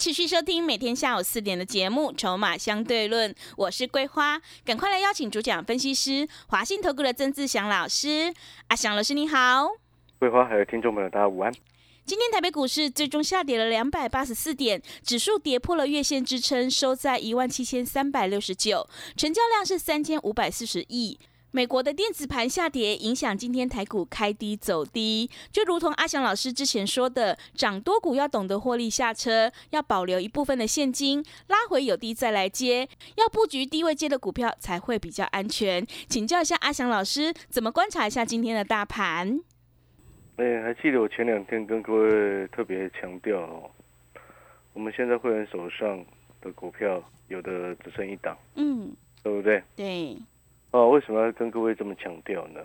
持续收听每天下午四点的节目《筹码相对论》，我是桂花，赶快来邀请主讲分析师华信投顾的曾志祥老师。阿祥老师你好，桂花还有听众朋友大家午安。今天台北股市最终下跌了两百八十四点，指数跌破了月线支撑，收在一万七千三百六十九，成交量是三千五百四十亿。美国的电子盘下跌，影响今天台股开低走低，就如同阿翔老师之前说的，涨多股要懂得获利下车，要保留一部分的现金，拉回有低再来接，要布局低位接的股票才会比较安全。请教一下阿翔老师，怎么观察一下今天的大盘？哎，还记得我前两天跟各位特别强调哦，我们现在会员手上的股票有的只剩一档，嗯，对不对？对。哦，为什么要跟各位这么强调呢？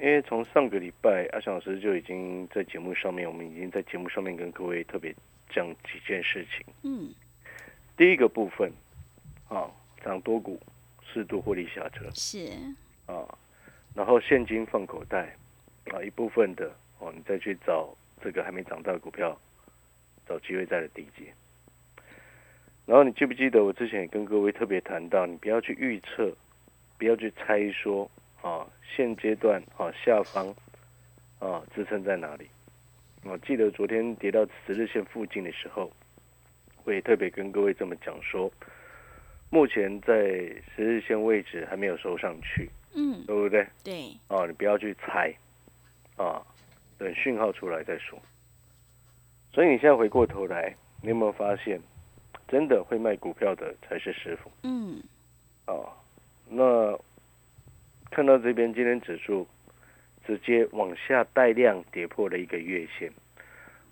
因为从上个礼拜，阿翔老师就已经在节目上面，我们已经在节目上面跟各位特别讲几件事情。嗯，第一个部分，啊，涨多股，适度获利下车是啊，然后现金放口袋啊，一部分的哦，你再去找这个还没涨到的股票，找机会再来低接。然后你记不记得我之前也跟各位特别谈到，你不要去预测。不要去猜说啊，现阶段啊下方啊支撑在哪里？我记得昨天跌到十日线附近的时候，我也特别跟各位这么讲说，目前在十日线位置还没有收上去，嗯，对不对？对。啊，你不要去猜啊，等讯号出来再说。所以你现在回过头来，你有没有发现，真的会卖股票的才是师傅？嗯。啊。那看到这边，今天指数直接往下带量跌破了一个月线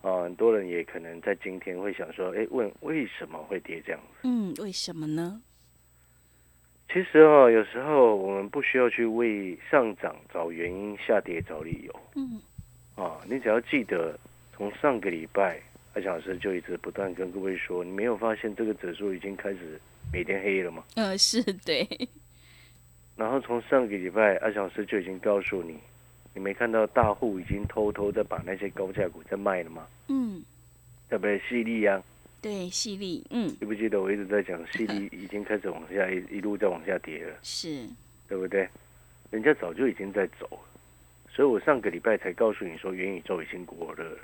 啊，很多人也可能在今天会想说，哎，问为什么会跌这样子？嗯，为什么呢？其实哦，有时候我们不需要去为上涨找原因，下跌找理由。嗯。啊，你只要记得，从上个礼拜，阿强老师就一直不断跟各位说，你没有发现这个指数已经开始每天黑了吗？呃，是对。然后从上个礼拜，阿小师就已经告诉你，你没看到大户已经偷偷的把那些高价股在卖了吗？嗯，特别细粒啊，对，细粒，嗯，记不记得我一直在讲，细粒已经开始往下一一路在往下跌了，是，对不对？人家早就已经在走了，所以我上个礼拜才告诉你说，元宇宙已经过热了，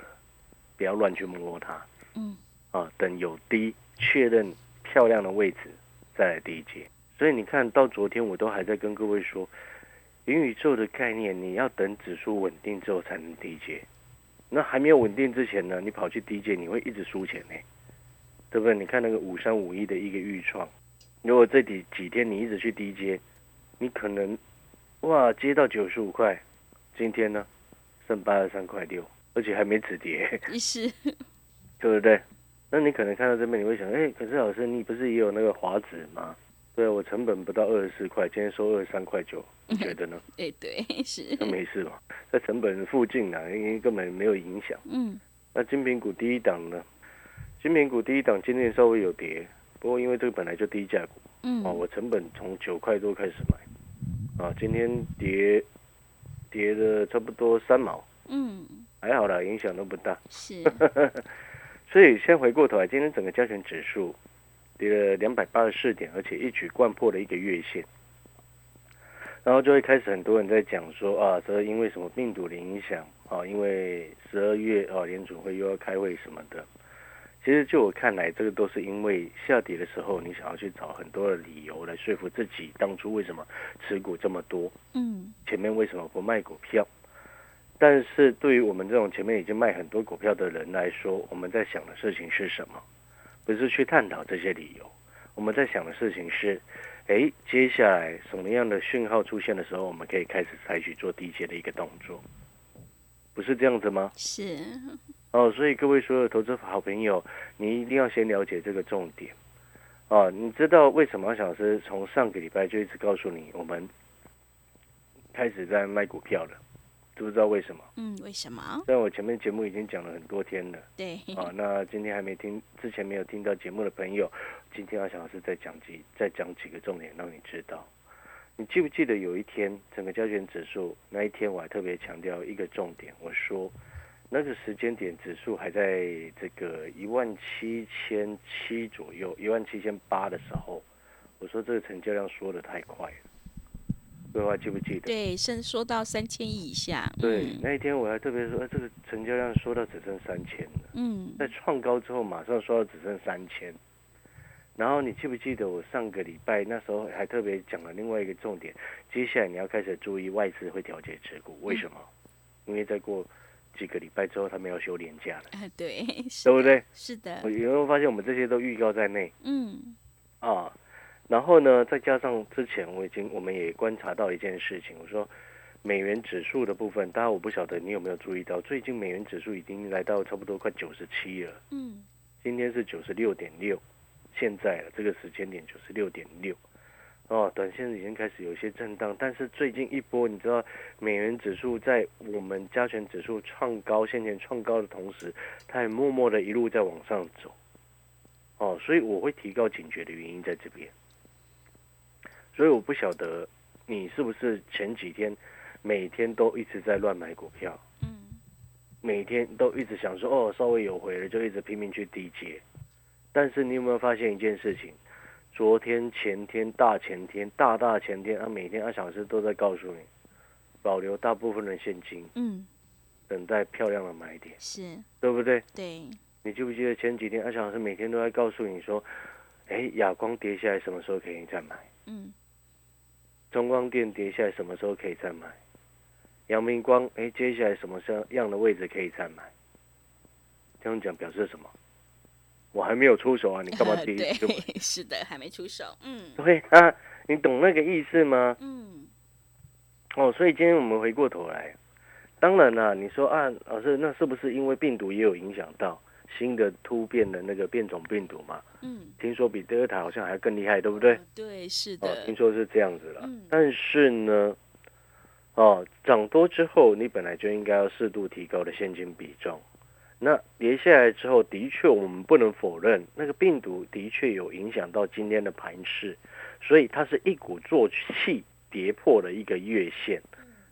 不要乱去摸它，嗯，啊，等有低确认漂亮的位置再来低接。所以你看到昨天，我都还在跟各位说，元宇宙的概念，你要等指数稳定之后才能低接。那还没有稳定之前呢，你跑去低接，你会一直输钱呢，对不对？你看那个五三五一的一个预创，如果这几几天你一直去低接，你可能哇接到九十五块，今天呢剩八十三块六，而且还没止跌，是，对不对？那你可能看到这边，你会想，哎，可是老师，你不是也有那个华子吗？对我成本不到二十四块，今天收二十三块九，你觉得呢？哎，对，是。那没事嘛，在成本附近呢，因为根本没有影响。嗯。那金品股第一档呢？金品股第一档今天稍微有跌，不过因为这个本来就低价股，嗯。哦，我成本从九块多开始买，啊，今天跌跌了差不多三毛，嗯，还好啦，影响都不大。是。所以先回过头来，今天整个加权指数。跌了两百八十四点，而且一举贯破了一个月线，然后就会开始很多人在讲说啊，这因为什么病毒的影响啊？因为十二月啊联储会又要开会什么的。其实就我看来，这个都是因为下跌的时候，你想要去找很多的理由来说服自己当初为什么持股这么多，嗯，前面为什么不卖股票？但是对于我们这种前面已经卖很多股票的人来说，我们在想的事情是什么？不是去探讨这些理由，我们在想的事情是，哎，接下来什么样的讯号出现的时候，我们可以开始采取做低阶的一个动作，不是这样子吗？是。哦，所以各位所有投资好朋友，你一定要先了解这个重点。哦，你知道为什么阿翔老师从上个礼拜就一直告诉你，我们开始在卖股票了，知不知道为什么？嗯，为什么？但我前面节目已经讲了很多天了，对，啊，那今天还没听，之前没有听到节目的朋友，今天阿翔老师再讲几再讲几个重点，让你知道。你记不记得有一天整个加权指数那一天，我还特别强调一个重点，我说那个时间点指数还在这个一万七千七左右，一万七千八的时候，我说这个成交量缩的太快了。各位还记不记得？对，甚至说到三千亿以下。对，嗯那一天我还特别说，呃这个成交量缩到只剩三千了。嗯，在创高之后，马上缩到只剩三千。然后你记不记得我上个礼拜那时候还特别讲了另外一个重点，接下来你要开始注意外资会调节持股，为什么？因为再过几个礼拜之后，他们要休年假了，啊，对，是对不对？是的我，有没有发现我们这些都预告在内嗯啊？然后呢，再加上之前我已经我们也观察到一件事情，我说美元指数的部分，当然我不晓得你有没有注意到，最近美元指数已经来到差不多快九十七了。嗯。今天是九十六点六，现在了这个时间点九十六点六，哦，短线已经开始有一些震荡，但是最近一波，你知道美元指数在我们加权指数创高、先前创高的同时，它也默默的一路在往上走，哦，所以我会提高警觉的原因在这边，所以我不晓得你是不是前几天每天都一直在乱买股票。嗯每天都一直想说哦，稍微有回了就一直拼命去低接，但是你有没有发现一件事情？昨天、前天、大前天、大大前天啊，每天阿小时都在告诉你，保留大部分的现金，嗯，等待漂亮的买点，是对不对？对，你记不记得前几天阿小老师每天都在告诉你说，哎，亚光跌下来什么时候可以再买？嗯中光电跌下来什么时候可以再买？阳明光，哎，接下来什么样样的位置可以再买？这样讲表示什么？我还没有出手啊，你干嘛第一对次就买？，是的，还没出手。嗯对啊，你懂那个意思吗？嗯哦，所以今天我们回过头来，当然啦、你说啊，老师，那是不是因为病毒也有影响到新的突变的那个变种病毒嘛？嗯，听说比德尔塔好像还更厉害，对不对？哦对，是哦，的听，说是这样子了。嗯但是呢，哦，涨多之后，你本来就应该要适度提高的现金比重。那跌下来之后，的确我们不能否认，那个病毒的确有影响到今天的盘势，所以它是一鼓作气跌破了一个月线。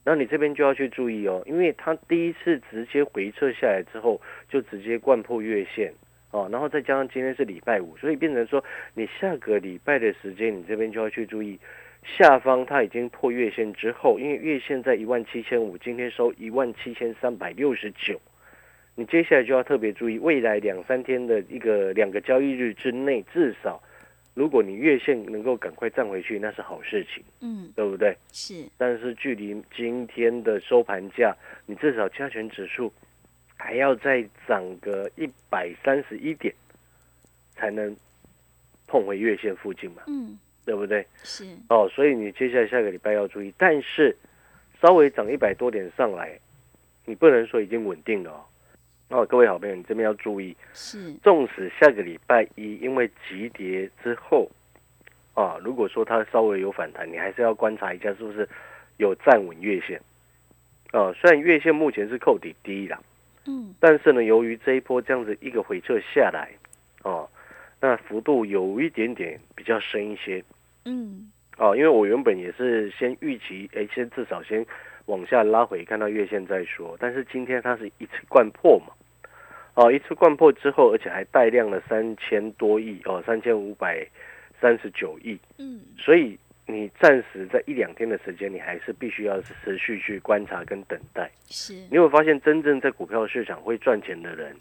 那你这边就要去注意哦，因为它第一次直接回撤下来之后，就直接灌破月线哦，然后再加上今天是礼拜五，所以变成说你下个礼拜的时间，你这边就要去注意下方它已经破月线之后，因为月线在一万七千五，今天收一万七千三百六十九，你接下来就要特别注意，未来两三天的一个两个交易日之内，至少如果你月线能够赶快站回去，那是好事情，嗯对不对？是但是距离今天的收盘价，你至少加权指数还要再涨个一百三十一点，才能碰回月线附近嘛，嗯对不对？是哦，所以你接下来下个礼拜要注意，但是稍微涨一百多点上来，你不能说已经稳定了哦。哦，各位好朋友，你这边要注意，是纵使下个礼拜一因为急跌之后，啊，如果说它稍微有反弹，你还是要观察一下是不是有站稳月线。啊，虽然月线目前是扣底低啦，嗯但是呢，由于这一波这样子一个回撤下来，哦、那幅度有一点点比较深一些。嗯哦，因为我原本也是先预期，哎，先至少先往下拉回，看到月线再说。但是今天它是一次贯破嘛，哦，一次灌破之后，而且还带量了三千多亿，哦，三千五百三十九亿，嗯所以你暂时在一两天的时间，你还是必须要持续去观察跟等待。是你有没有发现，真正在股票市场会赚钱的人，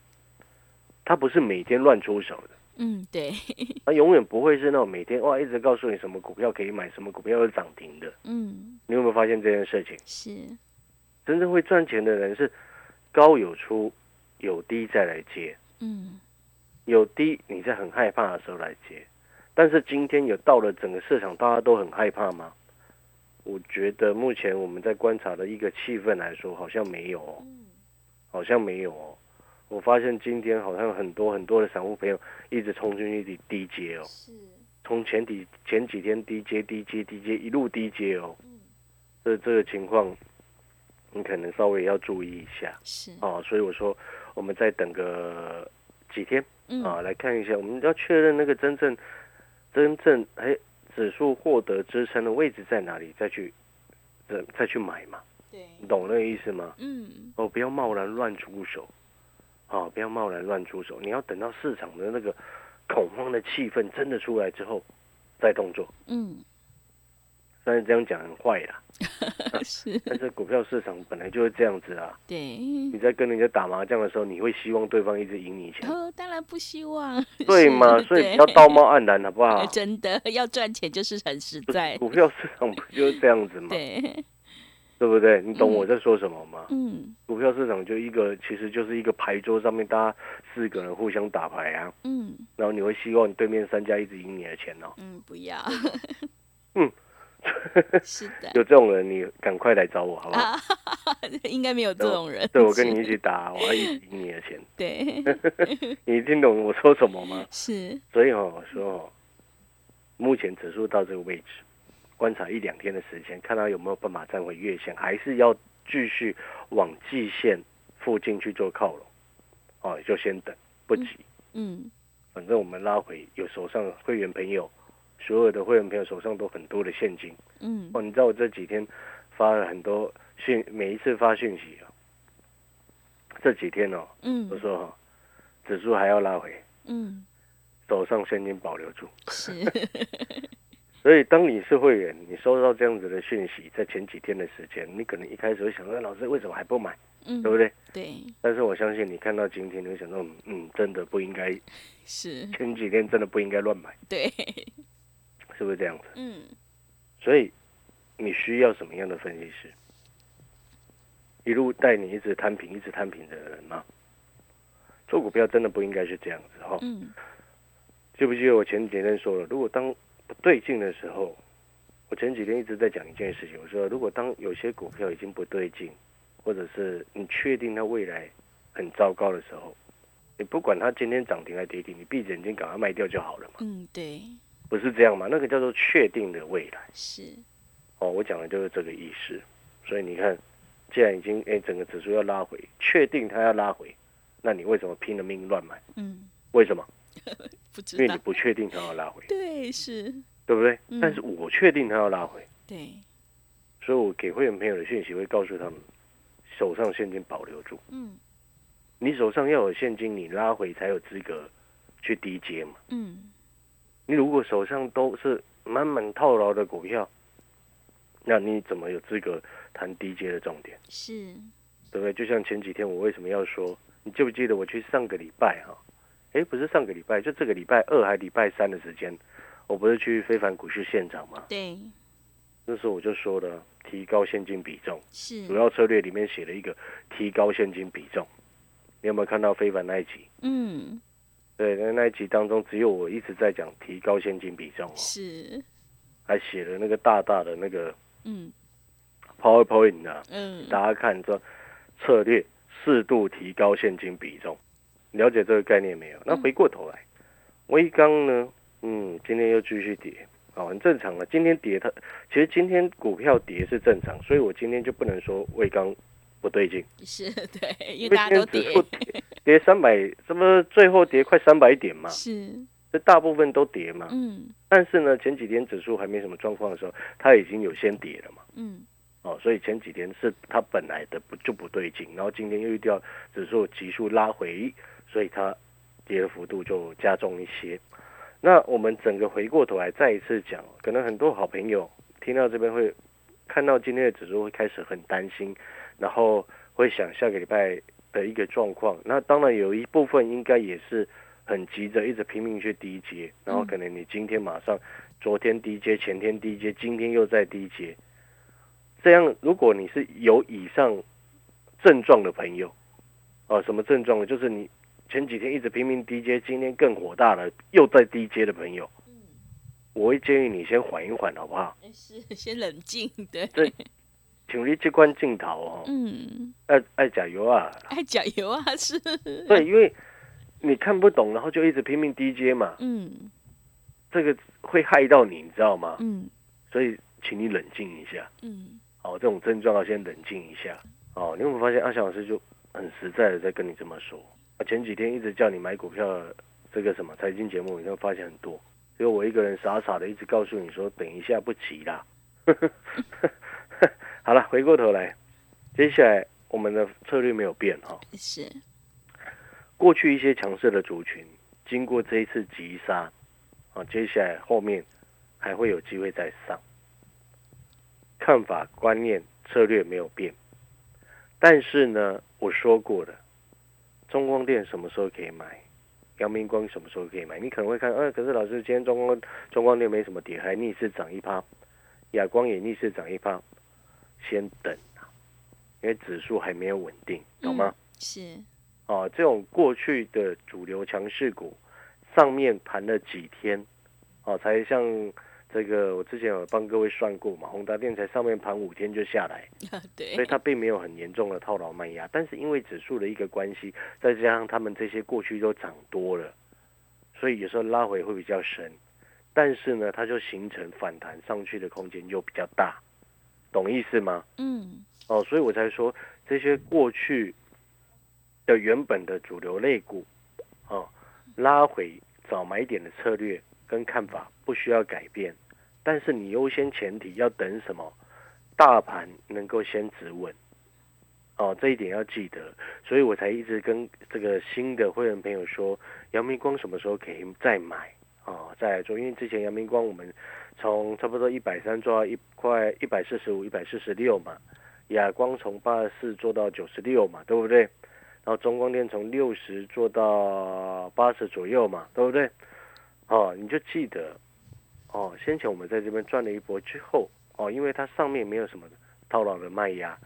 他不是每天乱出手的。嗯对他永远不会是那种每天哇一直告诉你什么股票可以买，什么股票是涨停的。嗯你有没有发现这件事情？是真正会赚钱的人是高有出，有低再来接，嗯。有低你在很害怕的时候来接。但是今天有到了整个市场大家都很害怕吗？我觉得目前我们在观察的一个气氛来说，好像没有哦，好像没有哦。我发现今天好像很多很多的散户朋友一直冲进去低低接哦，是。从前几前几天低接低接低接一路低接哦，嗯。这这个情况，你可能稍微要注意一下。是，哦。所以我说，我们再等个几天嗯，啊，来看一下，我们要确认那个真正真正哎指数获得支撑的位置在哪里，再去再再去买嘛，对，你懂那个意思吗？嗯，哦，不要贸然乱出手，啊、不要贸然乱出手，你要等到市场的那个恐慌的气氛真的出来之后再动作。嗯，虽然这样讲很坏啦，是，但是股票市场本来就是这样子啊。对，你在跟人家打麻将的时候，你会希望对方一直赢你钱，哦，当然不希望，对嘛？所以不要道貌岸然，好不好哎？真的要赚钱就是很实在，股票市场不就是这样子吗？对，对不对？你懂嗯我在说什么吗？嗯股票市场就一个，其实就是一个牌桌上面大家四个人互相打牌啊，嗯然后你会希望你对面三家一直赢你的钱哦。嗯，不要，嗯，是的，有这种人，你赶快来找我，好不好？啊，应该没有这种人，对，我跟你一起打，我要一起赢你的钱。对，你听懂我说什么吗？是，所以哦，我说哦，目前指数到这个位置，观察一两天的时间，看它有没有办法站回月线，还是要继续往季线附近去做靠拢。哦，就先等，不急。嗯反正我们拉回，有手上会员朋友，所有的会员朋友手上都很多的现金。嗯。哦，你知道我这几天发了很多讯，每一次发讯息啊，这几天哦，嗯。我嗯说哈、指数还要拉回，嗯，手上现金保留住。是，所以，当你是会员，你收到这样子的讯息，在前几天的时间，你可能一开始会想说，老师为什么还不买，嗯，对不对？对，但是我相信你看到今天，你会想到，嗯嗯，真的不应该，是，前几天真的不应该乱买，对，是不是这样子？嗯所以，你需要什么样的分析师？一路带你一直摊平、一直摊平的人吗？做股票真的不应该是这样子哈。嗯记不记得我前几天说了，如果当不对劲的时候，我前几天一直在讲一件事情，我说如果当有些股票已经不对劲，或者是你确定它未来很糟糕的时候，你不管它今天涨停还跌停，你闭着眼睛赶快卖掉就好了嘛，嗯，对，不是这样吗？那个叫做确定的未来是，哦，我讲的就是这个意思。所以你看，既然已经哎整个指数要拉回，确定它要拉回，那你为什么拼了命乱买？嗯，为什么？不知道因为你，不确定它要拉回，对，是，对不对？嗯但是我确定它要拉回。对，所以我给会员朋友的讯息会告诉他们，手上现金保留住。嗯你手上要有现金，你拉回才有资格去低接嘛。嗯，你如果手上都是满满套牢的股票，那你怎么有资格谈低阶的重点？是，对不对？就像前几天我为什么要说，你记不记得我去上个礼拜哈？哎，不是上个礼拜，就这个礼拜二还礼拜三的时间，我不是去非凡股市现场吗？对，那时候我就说了，提高现金比重。是，主要策略里面写了一个提高现金比重，你有没有看到非凡那一集？嗯，对，那那一集当中只有我一直在讲提高现金比重哦，是，还写了那个大大的那个嗯。PowerPoint 啊，嗯，大家看这策略适度提高现金比重，了解这个概念没有？那回过头来，微刚呢，嗯，今天又继续跌，啊，很正常了。今天跌它，其实今天股票跌是正常，所以我今天就不能说微刚不对劲。是 对，因为大家都跌跌 跌三百，这不最后跌快三百点嘛？是，这大部分都跌嘛。嗯但是呢，前几天指数还没什么状况的时候，它已经有先跌了嘛。嗯哦，所以前几天是它本来的不就不对劲，然后今天又遇到指数急速拉回，所以它跌的幅度就加重一些。那我们整个回过头来再一次讲，可能很多好朋友听到这边会看到今天的指数会开始很担心，然后会想下个礼拜的一个状况。那当然有一部分应该也是很急着一直拼命去低接，然后可能你今天马上昨天低接，前天低接，今天又在低接。这样，如果你是有以上症状的朋友，啊，什么症状呢？就是你前几天一直拼命低接，今天更火大了，又在低接的朋友，我会建议你先缓一缓，好不好？是先冷静，对，这请你这关镜头哦，嗯，爱爱加油啊！爱加油啊，是，对，因为你看不懂，然后就一直拼命 DJ 嘛，嗯这个会害到你，你知道吗？嗯所以请你冷静一下。嗯哦，这种症状要先冷静一下。哦，你有没有发现阿翔老师就很实在的在跟你这么说？啊，前几天一直叫你买股票的这个什么财经节目，你会发现很多，只有我一个人傻傻的一直告诉你说等一下不急啦。好了，回过头来，接下来我们的策略没有变哈、是过去一些强势的族群，经过这一次急杀，啊，接下来后面还会有机会再上。看法、观念、策略没有变，但是呢，我说过了，中光电什么时候可以买？阳明光什么时候可以买？你可能会看，呃，可是老师今天中光中光电没什么跌，还逆势涨一趴，亚光也逆势涨一趴，先等啊，因为指数还没有稳定，懂吗？是。啊，这种过去的主流强势股，上面盘了几天，哦，才像这个我之前有帮各位算过嘛，宏达电才上面盘五天就下来，对。所以它并没有很严重的套牢卖压，但是因为指数的一个关系，再加上他们这些过去都涨多了，所以有时候拉回会比较深，但是呢，它就形成反弹上去的空间就比较大，懂意思吗？嗯哦，所以我才说这些过去的原本的主流类股，哦，拉回早买点的策略跟看法不需要改变，但是你优先前提要等什么？大盘能够先止稳，哦，这一点要记得，所以我才一直跟这个新的会员朋友说，阳明光什么时候可以再买？哦，再来做，因为之前阳明光我们从差不多一百三做到一块一百四十五、一百四十六嘛，亚光从八十四做到九十六嘛，对不对？然后中光电从六十做到八十左右嘛，对不对？哦，你就记得哦，先前我们在这边赚了一波之后，哦，因为它上面没有什么套牢的卖压，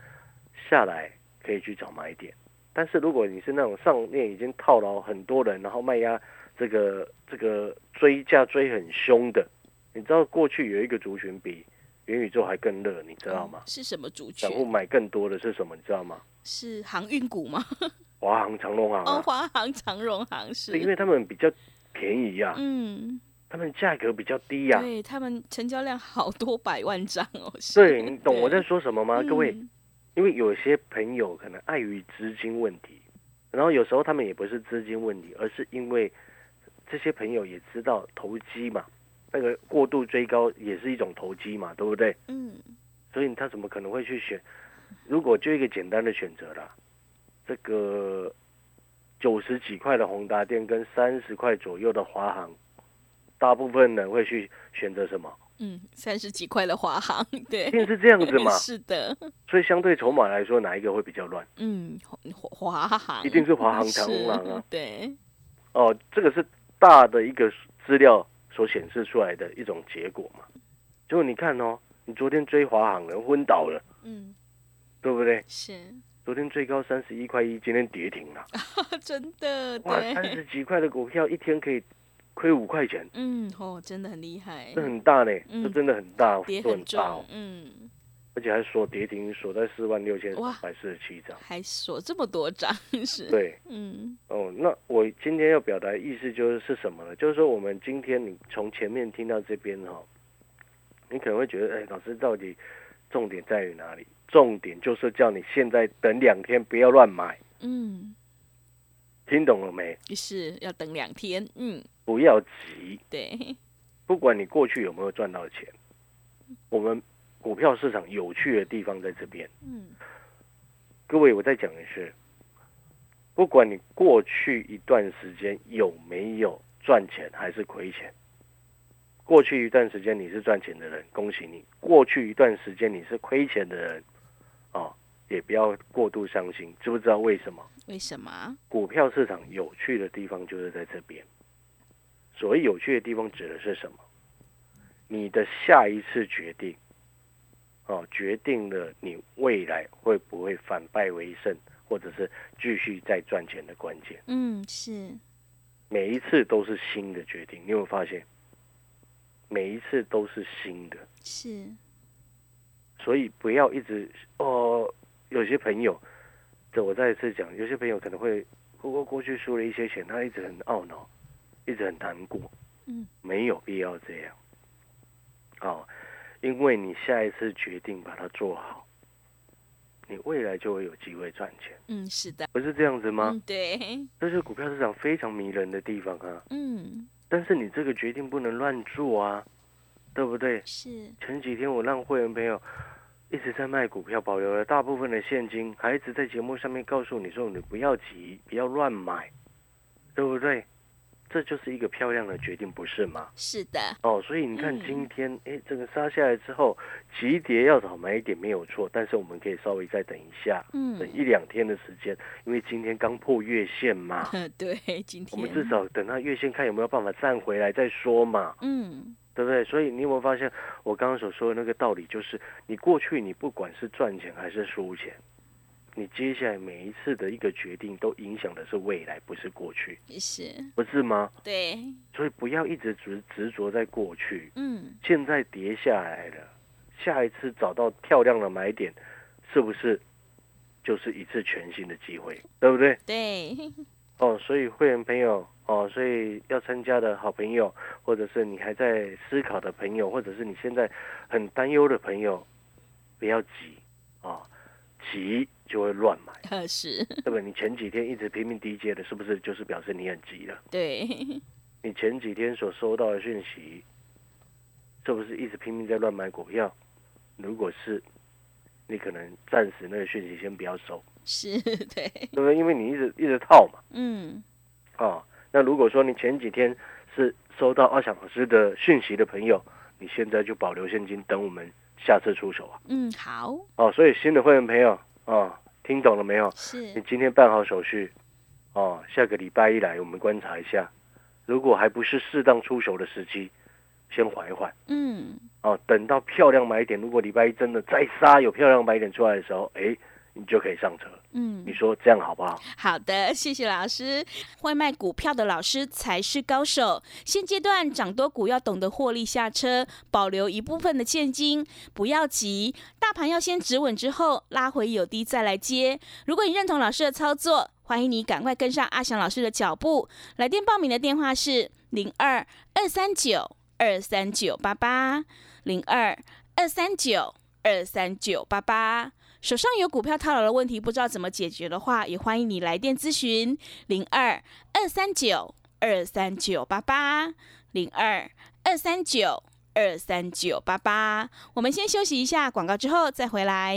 下来可以去找买点。但是如果你是那种上面已经套牢很多人，然后卖压这个这个追价追很凶的，你知道过去有一个族群比元宇宙还更热，你知道吗？是什么族群散？户买更多的是什么？你知道吗？是航运股吗？华航、长隆航哦，啊，华航、长荣航是因为他们比较便宜呀、嗯，他们价格比较低呀、对他们成交量好多百万张哦，是对你懂我在说什么吗？各位，嗯因为有些朋友可能碍于资金问题，然后有时候他们也不是资金问题，而是因为这些朋友也知道投机嘛，那个过度追高也是一种投机嘛，对不对？嗯所以他怎么可能会去选？如果就一个简单的选择啦，这个九十几块的宏达电跟三十块左右的华航，大部分人会去选择什么？嗯，三十几块的华航，对一，定是这样子嘛。是的，所以相对筹码来说，哪一个会比较乱？嗯，华华航一定是华航、长是荣航啊。对，哦，这个是大的一个资料所显示出来的一种结果嘛。结果你看哦，你昨天追华航人昏倒了，嗯，对不对？是。昨天最高三十一块一，今天跌停了。真的，哇，三，十几块的股票一天可以亏五块钱，嗯，哦，真的很厉害。这，很大呢，嗯这真的很大，跌很大嗯，而且还锁跌停，锁在四万六千哇三百四十七张。还锁这么多张，是，对，嗯哦，那我今天要表达的意思就是是什么呢？就是说我们今天你从前面听到这边哈、你可能会觉得，哎，老师到底重点在于哪里？重点就是叫你现在等两天，不要乱买，嗯，听懂了没？是要等两天，嗯，不要急，对，不管你过去有没有赚到钱，我们股票市场有趣的地方在这边。嗯各位，我再讲一次，不管你过去一段时间有没有赚钱还是亏钱，过去一段时间你是赚钱的人，恭喜你；过去一段时间你是亏钱的人，哦，也不要过度伤心。知不知道为什么？为什么？股票市场有趣的地方就是在这边。所谓有趣的地方指的是什么？你的下一次决定，哦，决定了你未来会不会反败为胜，或者是继续再赚钱的关键。嗯，是，每一次都是新的决定，你有没有发现？每一次都是新的，是，所以不要一直哦。有些朋友，这我再一次讲，有些朋友可能会过过过去输了一些钱，他一直很懊恼，一直很难过。嗯，没有必要这样。哦，因为你下一次决定把它做好，你未来就会有机会赚钱，嗯，是的，不是这样子吗？嗯，对，这是股票市场非常迷人的地方啊。嗯，但是你这个决定不能乱做啊，对不对？是，前几天我让会员朋友一直在卖股票，保留了大部分的现金，还一直在节目上面告诉你说你不要急，不要乱买，对不对？这就是一个漂亮的决定，不是吗？是的，哦，所以你看嗯今天，哎、这个杀下来之后，急跌要早买一点没有错，但是我们可以稍微再等一下，嗯等，一两天的时间，因为今天刚破月线嘛，对，今天我们至少等它月线看有没有办法站回来再说嘛。嗯，对不对？所以你有没有发现我刚刚所说的那个道理，就是你过去你不管是赚钱还是输钱，你接下来每一次的一个决定都影响的是未来，不是过去，是，不是吗？对，所以不要一直执执着在过去，嗯，现在跌下来了，下一次找到漂亮的买点，是不是就是一次全新的机会？对不对？对，哦，所以会员朋友哦，所以要参加的好朋友，或者是你还在思考的朋友，或者是你现在很担忧的朋友，不要急啊、急就会乱买，呃，是，对不对？你前几天一直拼命低接的，是不是就是表示你很急了？对，你前几天所收到的讯息，是不是一直拼命在乱买股票？如果是，你可能暂时那个讯息先不要收，是，对，对不对？因为你一直一直套嘛。嗯，哦、那如果说你前几天是收到阿翔老师的讯息的朋友，你现在就保留现金，等我们下次出手啊。嗯，好，哦，所以新的会员朋友啊、听懂了没有？是你，今天办好手续，哦，下个礼拜一来我们观察一下，如果还不是适当出手的时机，先缓一缓。嗯，哦，等到漂亮买点，如果礼拜一真的再杀有漂亮买点出来的时候，哎，你就可以上车。嗯你，说这样好不好？好的，谢谢老师。会卖股票的老师才是高手。现阶段涨多股要懂得获利下车，保留一部分的现金，不要急。大盘要先止稳之后，拉回有低再来接。如果你认同老师的操作，欢迎你赶快跟上阿翔老师的脚步。来电报名的电话是零二二三九二三九八八零二二三九二三九八八。手上有股票套牢的问题，不知道怎么解决的话，也欢迎你来电咨询零二二三九二三九八八零二二三九二三九八八。我们先休息一下广告，之后再回来。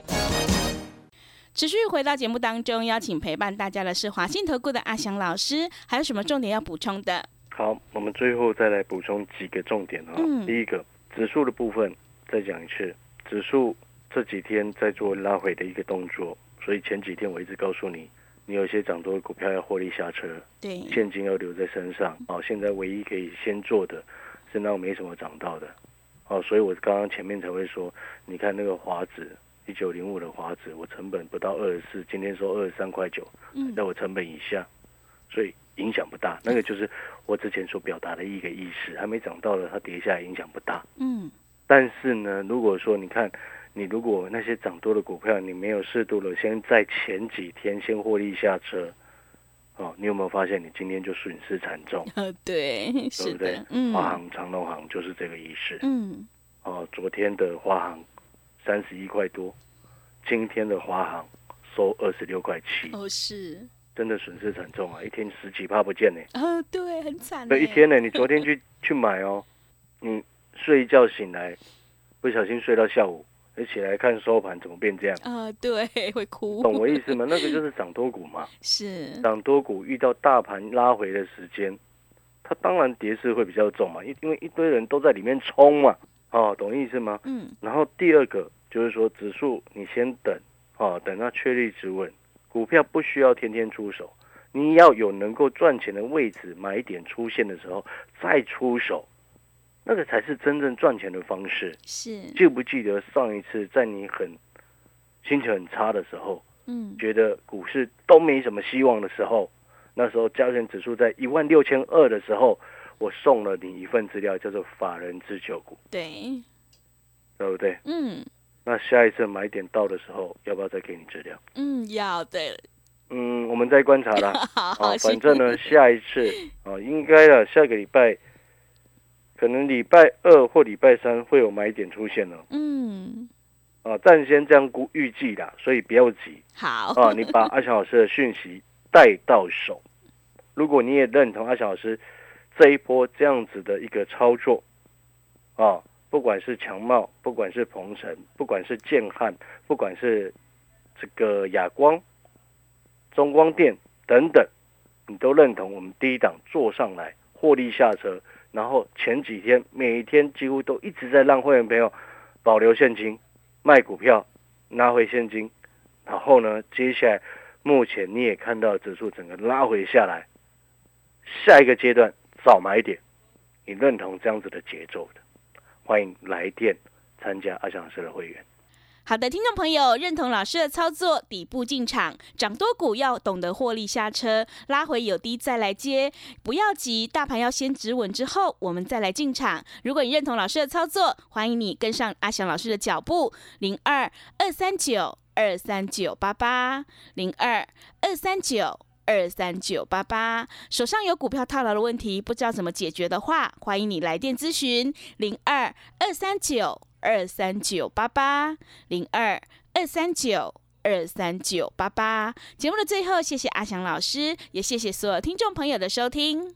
持续回到节目当中，邀请陪伴大家的是华信投顾的阿翔老师，还有什么重点要补充的？好，我们最后再来补充几个重点哈、嗯第一个，指数的部分再讲一次，指数这几天在做拉回的一个动作，所以前几天我一直告诉你，你有些涨多的股票要获利下车，对，现金要留在身上。哦，现在唯一可以先做的是那没什么涨到的，哦，所以我刚刚前面才会说，你看那个华指一九零五的华子，我成本不到二十四，今天收二十三块九，嗯在我成本以下，所以影响不大。那个就是我之前所表达的一个意思，还没涨到了，它跌下来影响不大。嗯，但是呢，如果说你看，你如果那些涨多的股票，你没有适度的先在前几天先获利下车，哦，你有没有发现你今天就损失惨重，呃，对，对是不对的，？嗯华航、长隆航就是这个意思。嗯，哦，昨天的华航三十一块多，今天的华航收二十六块七，哦是，真的损失惨重啊！一天十几趴不见呢。啊，对，很惨那欸，一天呢，你昨天去 去买哦，你睡一觉醒来，不小心睡到下午，你起来看收盘怎么变这样？啊，对，会哭，懂我意思吗？那个就是涨多股嘛，是，涨多股遇到大盘拉回的时间，它当然跌势会比较重嘛，因因为一堆人都在里面冲嘛，哦，懂意思吗？嗯，然后第二个就是说，指数你先等，哦，等到确立止稳，股票不需要天天出手，你要有能够赚钱的位置，买点出现的时候再出手，那个才是真正赚钱的方式。是，记不记得上一次在你很心情很差的时候，嗯，觉得股市都没什么希望的时候，那时候加权指数在一万六千二的时候，我送了你一份资料，叫做法人自救股，对，对不对？嗯那下一次买点到的时候，要不要再给你资料？嗯，要对，嗯，我们再观察啦。好反正呢，下一次啊，应该啊，下个礼拜，可能礼拜二或礼拜三会有买点出现了嗯，啊，但先这样估预计啦，所以不要急好啊，你把阿翔老师的讯息带到手。如果你也认同阿翔老师这一波这样子的一个操作啊，不管是强茂，不管是鹏程，不管是建汉，不管是这个亚光、中光电等等，你都认同我们第一档坐上来获利下车，然后前几天每一天几乎都一直在让会员朋友保留现金卖股票拿回现金，然后呢，接下来目前你也看到指数整个拉回下来，下一个阶段早买点，你认同这样子的节奏的，欢迎来电参加阿翔老师的会员。好的，听众朋友，认同老师的操作，底部进场，涨多股要懂得获利下车，拉回有低再来接，不要急，大盘要先止稳之后，我们再来进场。如果你认同老师的操作，欢迎你跟上阿翔老师的脚步，零二二三九二三九八八，零二二三九。二三九八八，手上有股票套牢的问题，不知道怎么解决的话，欢迎你来电咨询零二二三九二三九八八零二二三九二三九八八。节目的最后，谢谢阿翔老师，也谢谢所有听众朋友的收听。